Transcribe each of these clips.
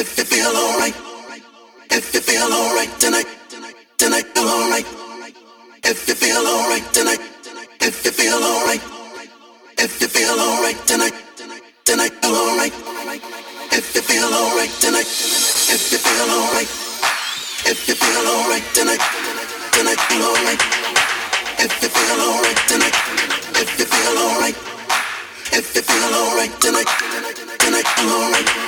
If you feel alright, if you feel alright tonight, tonight feel alright. If you feel alright tonight, if you feel alright, if you feel alright tonight, tonight feel alright. If you feel alright tonight, if you feel alright, if you feel alright tonight, tonight feel alright. If you feel alright tonight, if you feel alright, if you feel alright tonight, tonight feel alright.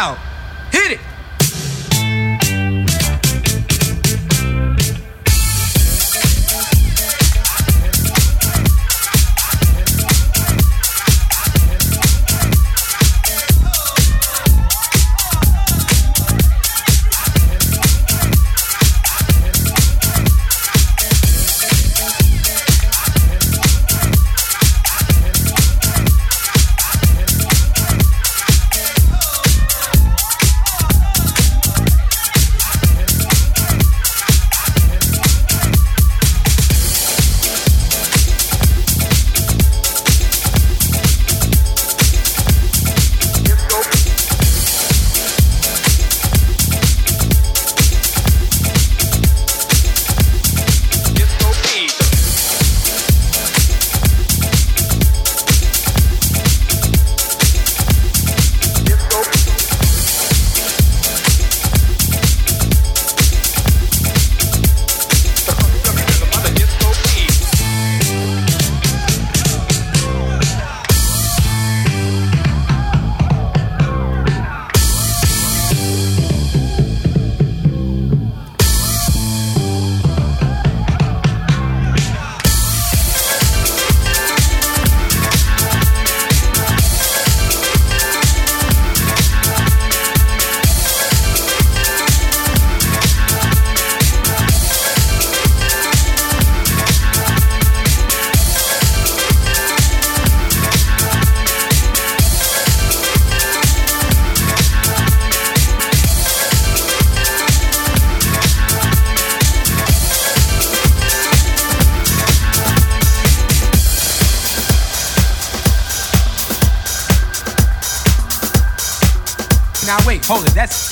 Out. Hold it. That's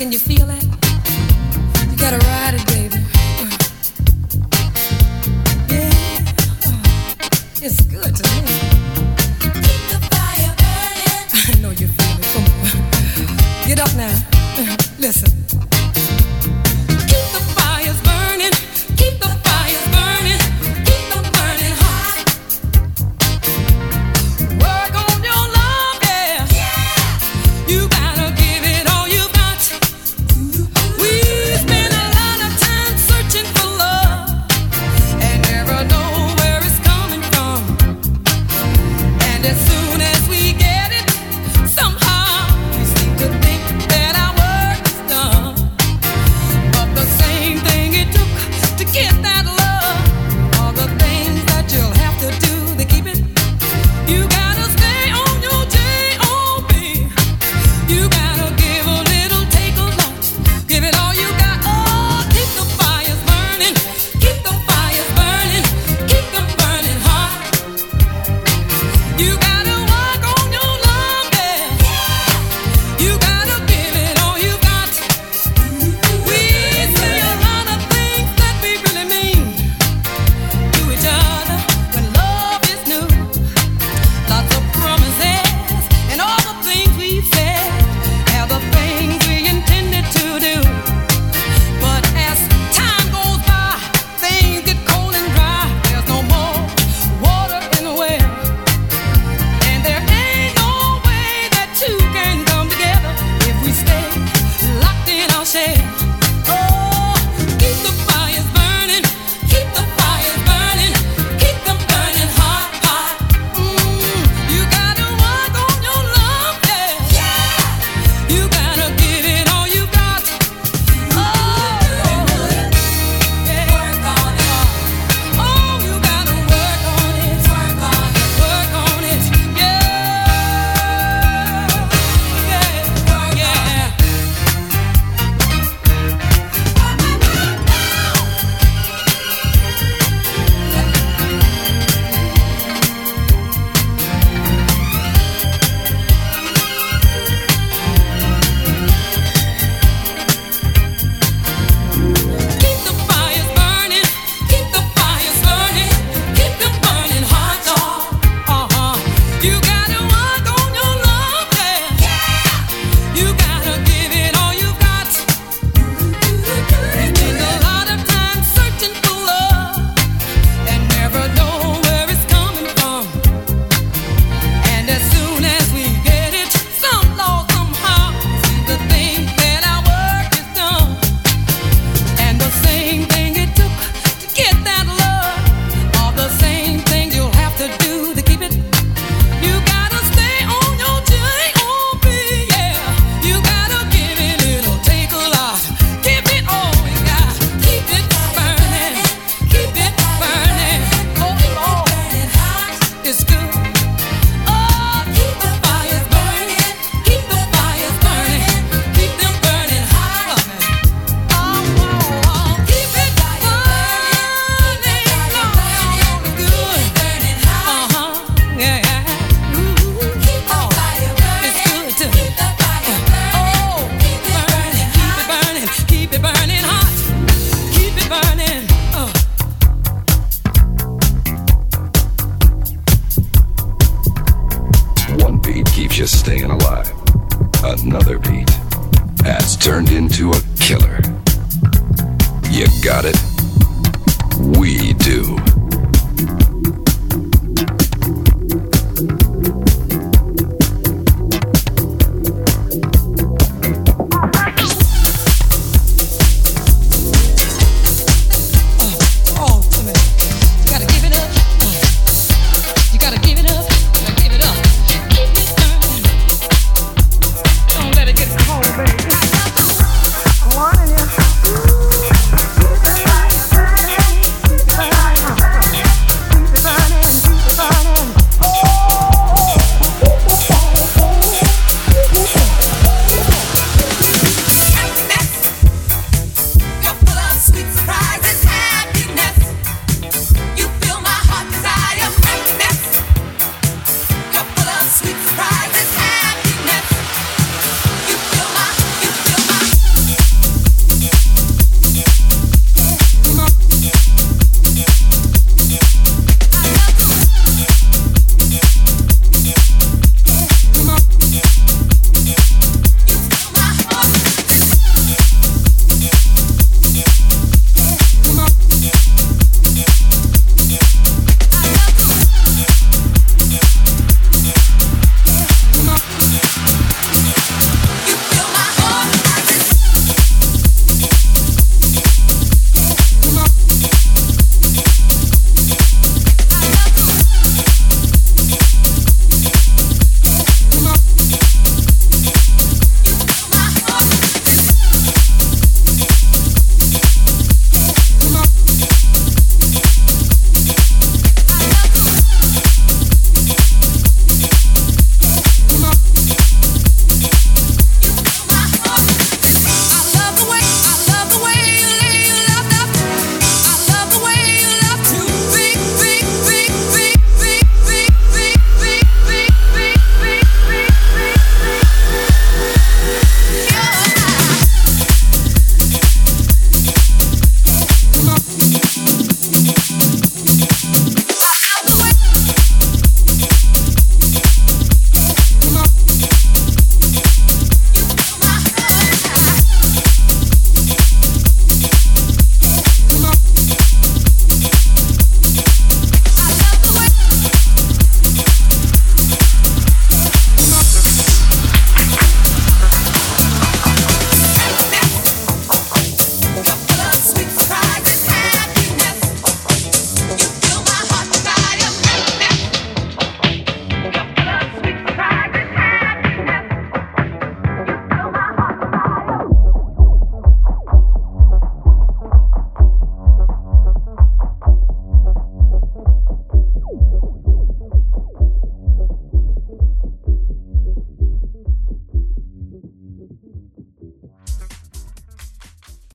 Another